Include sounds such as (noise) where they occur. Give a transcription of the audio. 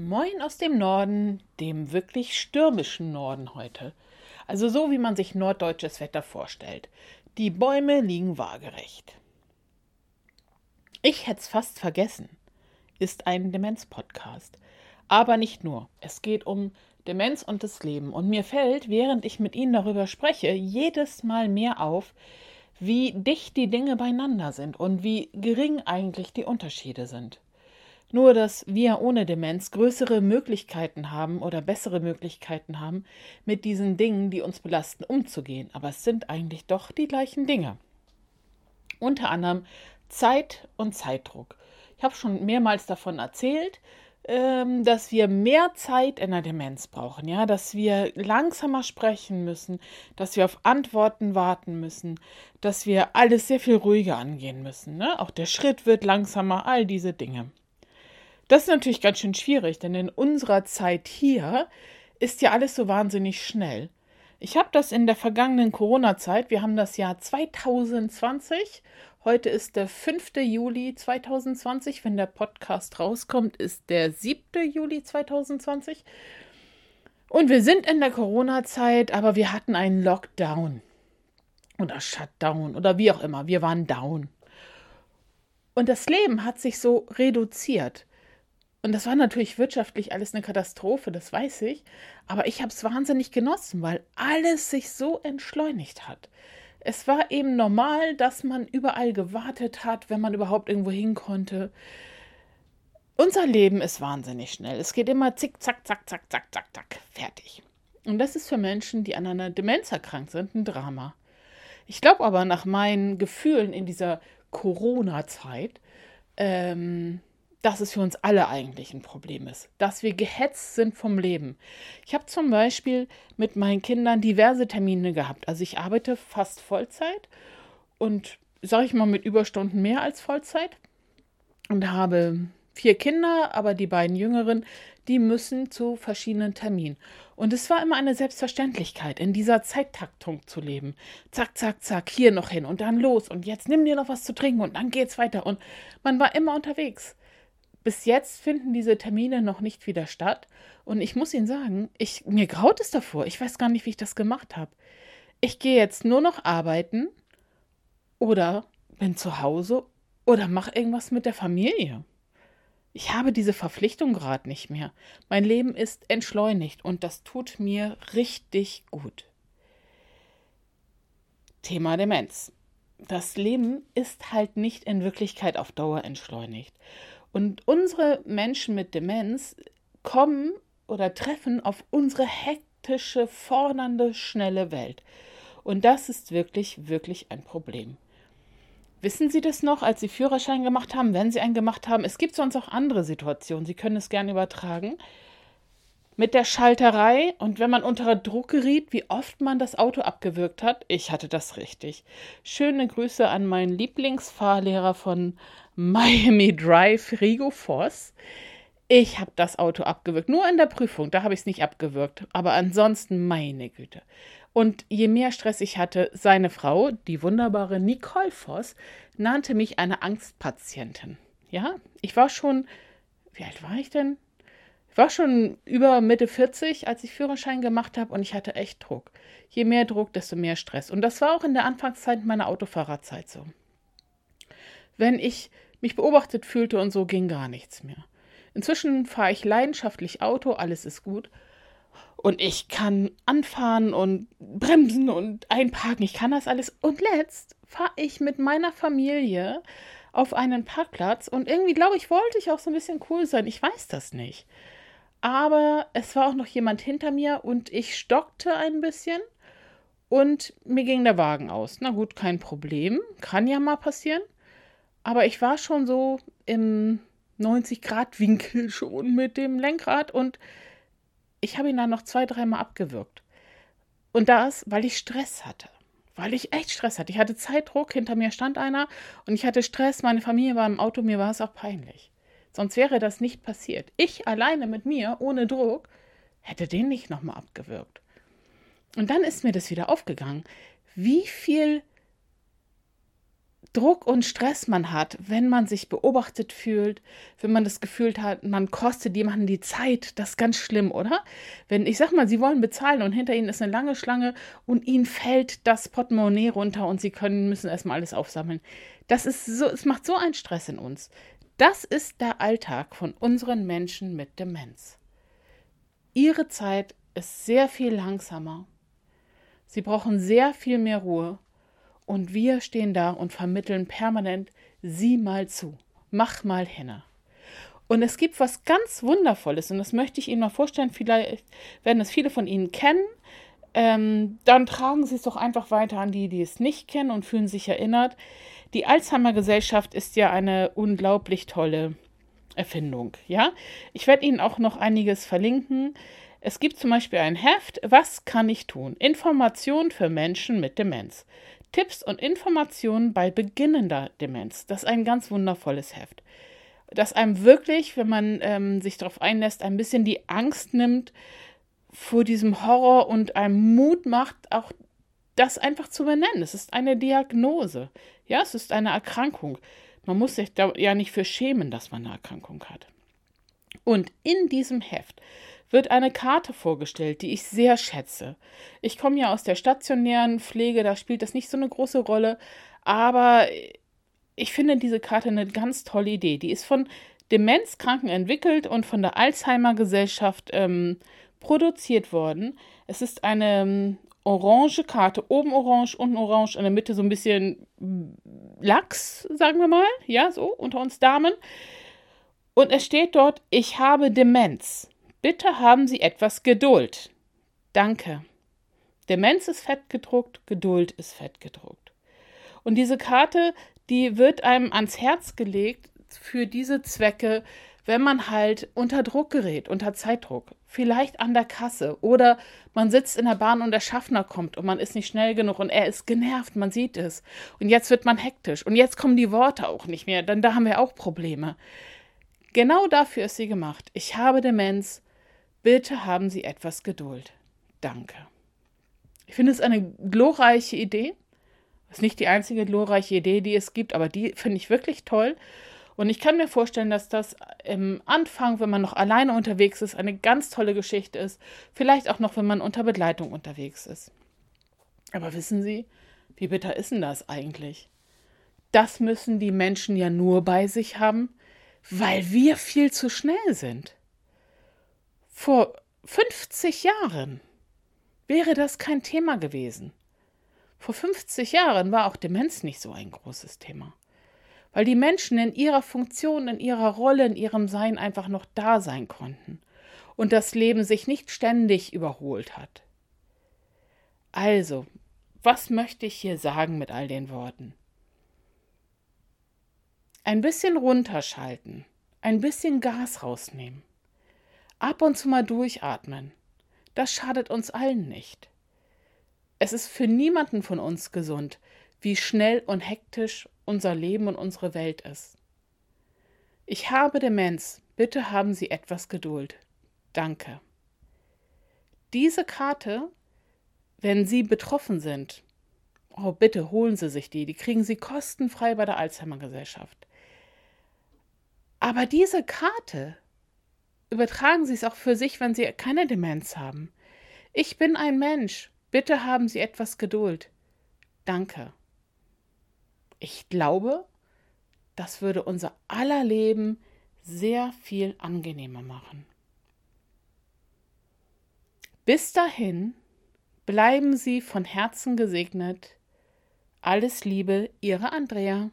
Moin aus dem Norden, dem wirklich stürmischen Norden heute. Also so, wie man sich norddeutsches Wetter vorstellt. Die Bäume liegen waagerecht. Ich hätte es fast vergessen. Ist ein Demenz-Podcast. Aber nicht nur. Es geht um Demenz und das Leben. Und mir fällt, während ich mit Ihnen darüber spreche, jedes Mal mehr auf, wie dicht die Dinge beieinander sind und wie gering eigentlich die Unterschiede sind. Nur, dass wir ohne Demenz größere Möglichkeiten haben oder bessere Möglichkeiten haben, mit diesen Dingen, die uns belasten, umzugehen. Aber es sind eigentlich doch die gleichen Dinge. Unter anderem Zeit und Zeitdruck. Ich habe schon mehrmals davon erzählt, ähm, dass wir mehr Zeit in der Demenz brauchen, ja, dass wir langsamer sprechen müssen, dass wir auf Antworten warten müssen, dass wir alles sehr viel ruhiger angehen müssen. Ne? Auch der Schritt wird langsamer, all diese Dinge. Das ist natürlich ganz schön schwierig, denn in unserer Zeit hier ist ja alles so wahnsinnig schnell. Ich habe das in der vergangenen Corona-Zeit, wir haben das Jahr 2020, heute ist der 5. Juli 2020, wenn der Podcast rauskommt, ist der 7. Juli 2020. Und wir sind in der Corona-Zeit, aber wir hatten einen Lockdown oder Shutdown oder wie auch immer, wir waren down. Und das Leben hat sich so reduziert. Und das war natürlich wirtschaftlich alles eine Katastrophe, das weiß ich. Aber ich habe es wahnsinnig genossen, weil alles sich so entschleunigt hat. Es war eben normal, dass man überall gewartet hat, wenn man überhaupt irgendwo hin konnte. Unser Leben ist wahnsinnig schnell. Es geht immer zick, zack, zack, zack, zack, zack, zack, fertig. Und das ist für Menschen, die an einer Demenz erkrankt sind, ein Drama. Ich glaube aber nach meinen Gefühlen in dieser Corona-Zeit, ähm, dass es für uns alle eigentlich ein Problem ist, dass wir gehetzt sind vom Leben. Ich habe zum Beispiel mit meinen Kindern diverse Termine gehabt. Also ich arbeite fast Vollzeit und sage ich mal mit Überstunden mehr als Vollzeit und habe vier Kinder, aber die beiden Jüngeren, die müssen zu verschiedenen Terminen. Und es war immer eine Selbstverständlichkeit, in dieser Zeittaktung zu leben. Zack, zack, zack, hier noch hin und dann los und jetzt nimm dir noch was zu trinken und dann geht's weiter. Und man war immer unterwegs. Bis jetzt finden diese Termine noch nicht wieder statt. Und ich muss Ihnen sagen, ich, mir graut es davor. Ich weiß gar nicht, wie ich das gemacht habe. Ich gehe jetzt nur noch arbeiten oder bin zu Hause oder mache irgendwas mit der Familie. Ich habe diese Verpflichtung gerade nicht mehr. Mein Leben ist entschleunigt und das tut mir richtig gut. Thema Demenz. Das Leben ist halt nicht in Wirklichkeit auf Dauer entschleunigt. Und unsere Menschen mit Demenz kommen oder treffen auf unsere hektische, fordernde, schnelle Welt. Und das ist wirklich, wirklich ein Problem. Wissen Sie das noch, als Sie Führerschein gemacht haben, wenn Sie einen gemacht haben? Es gibt sonst auch andere Situationen. Sie können es gerne übertragen. Mit der Schalterei und wenn man unter Druck geriet, wie oft man das Auto abgewürgt hat. Ich hatte das richtig. Schöne Grüße an meinen Lieblingsfahrlehrer von Miami Drive Rigo Voss. Ich habe das Auto abgewürgt. Nur in der Prüfung, da habe ich es nicht abgewürgt. Aber ansonsten, meine Güte. Und je mehr Stress ich hatte, seine Frau, die wunderbare Nicole Voss, nannte mich eine Angstpatientin. Ja, ich war schon, wie alt war ich denn? Ich war schon über Mitte 40, als ich Führerschein gemacht habe und ich hatte echt Druck. Je mehr Druck, desto mehr Stress. Und das war auch in der Anfangszeit meiner Autofahrerzeit so. Wenn ich mich beobachtet fühlte und so ging gar nichts mehr. Inzwischen fahre ich leidenschaftlich Auto, alles ist gut. Und ich kann anfahren und bremsen und einparken. Ich kann das alles. Und letzt fahre ich mit meiner Familie auf einen Parkplatz. Und irgendwie, glaube ich, wollte ich auch so ein bisschen cool sein. Ich weiß das nicht. Aber es war auch noch jemand hinter mir und ich stockte ein bisschen und mir ging der Wagen aus. Na gut, kein Problem. Kann ja mal passieren. Aber ich war schon so im 90-Grad-Winkel (laughs) schon mit dem Lenkrad und ich habe ihn dann noch zwei, dreimal abgewürgt. Und das, weil ich Stress hatte. Weil ich echt Stress hatte. Ich hatte Zeitdruck, hinter mir stand einer und ich hatte Stress, meine Familie war im Auto, mir war es auch peinlich. Sonst wäre das nicht passiert. Ich alleine mit mir, ohne Druck, hätte den nicht nochmal abgewürgt. Und dann ist mir das wieder aufgegangen, wie viel Druck und Stress man hat, wenn man sich beobachtet fühlt, wenn man das Gefühl hat, man kostet jemanden die Zeit, das ist ganz schlimm, oder? Wenn, ich sag mal, sie wollen bezahlen und hinter ihnen ist eine lange Schlange und ihnen fällt das Portemonnaie runter und sie können, müssen erstmal alles aufsammeln. Das ist so, es macht so einen Stress in uns. Das ist der Alltag von unseren Menschen mit Demenz. Ihre Zeit ist sehr viel langsamer. Sie brauchen sehr viel mehr Ruhe und wir stehen da und vermitteln permanent, sieh mal zu, mach mal hinne. Und es gibt was ganz Wundervolles, und das möchte ich Ihnen mal vorstellen. Vielleicht werden es viele von Ihnen kennen. Ähm, dann tragen Sie es doch einfach weiter an die, die es nicht kennen und fühlen sich erinnert. Die Alzheimer-Gesellschaft ist ja eine unglaublich tolle Erfindung. Ja, ich werde Ihnen auch noch einiges verlinken. Es gibt zum Beispiel ein Heft, Was kann ich tun? Informationen für Menschen mit Demenz. Tipps und Informationen bei beginnender Demenz. Das ist ein ganz wundervolles Heft. Das einem wirklich, wenn man ähm, sich darauf einlässt, ein bisschen die Angst nimmt vor diesem Horror und einem Mut macht, auch das einfach zu benennen. Es ist eine Diagnose. Ja, es ist eine Erkrankung. Man muss sich da ja nicht für schämen, dass man eine Erkrankung hat. Und in diesem Heft wird eine Karte vorgestellt, die ich sehr schätze. Ich komme ja aus der stationären Pflege, da spielt das nicht so eine große Rolle, aber ich finde diese Karte eine ganz tolle Idee. Die ist von Demenzkranken entwickelt und von der Alzheimer Gesellschaft ähm, produziert worden. Es ist eine ähm, orange Karte, oben orange, unten orange, in der Mitte so ein bisschen Lachs, sagen wir mal, ja, so unter uns Damen. Und es steht dort, ich habe Demenz. Bitte haben Sie etwas Geduld. Danke. Demenz ist fett gedruckt, Geduld ist fett gedruckt. Und diese Karte, die wird einem ans Herz gelegt für diese Zwecke, wenn man halt unter Druck gerät, unter Zeitdruck. Vielleicht an der Kasse oder man sitzt in der Bahn und der Schaffner kommt und man ist nicht schnell genug und er ist genervt, man sieht es. Und jetzt wird man hektisch und jetzt kommen die Worte auch nicht mehr, denn da haben wir auch Probleme. Genau dafür ist sie gemacht. Ich habe Demenz, Bitte haben Sie etwas Geduld. Danke. Ich finde es eine glorreiche Idee. Ist nicht die einzige glorreiche Idee, die es gibt, aber die finde ich wirklich toll. Und ich kann mir vorstellen, dass das im Anfang, wenn man noch alleine unterwegs ist, eine ganz tolle Geschichte ist. Vielleicht auch noch, wenn man unter Begleitung unterwegs ist. Aber wissen Sie, wie bitter ist denn das eigentlich? Das müssen die Menschen ja nur bei sich haben, weil wir viel zu schnell sind. Vor 50 Jahren wäre das kein Thema gewesen. Vor 50 Jahren war auch Demenz nicht so ein großes Thema, weil die Menschen in ihrer Funktion, in ihrer Rolle, in ihrem Sein einfach noch da sein konnten und das Leben sich nicht ständig überholt hat. Also, was möchte ich hier sagen mit all den Worten? Ein bisschen runterschalten, ein bisschen Gas rausnehmen Ab und zu mal durchatmen. Das schadet uns allen nicht. Es ist für niemanden von uns gesund, wie schnell und hektisch unser Leben und unsere Welt ist. Ich habe Demenz, bitte haben Sie etwas Geduld. Danke. Diese Karte, wenn Sie betroffen sind, oh bitte holen Sie sich die, die kriegen Sie kostenfrei bei der Alzheimer Gesellschaft. Aber diese Karte übertragen Sie es auch für sich, wenn Sie keine Demenz haben. Ich bin ein Mensch. Bitte haben Sie etwas Geduld. Danke. Ich glaube, das würde unser aller Leben sehr viel angenehmer machen. Bis dahin bleiben Sie von Herzen gesegnet. Alles Liebe, Ihre Andrea.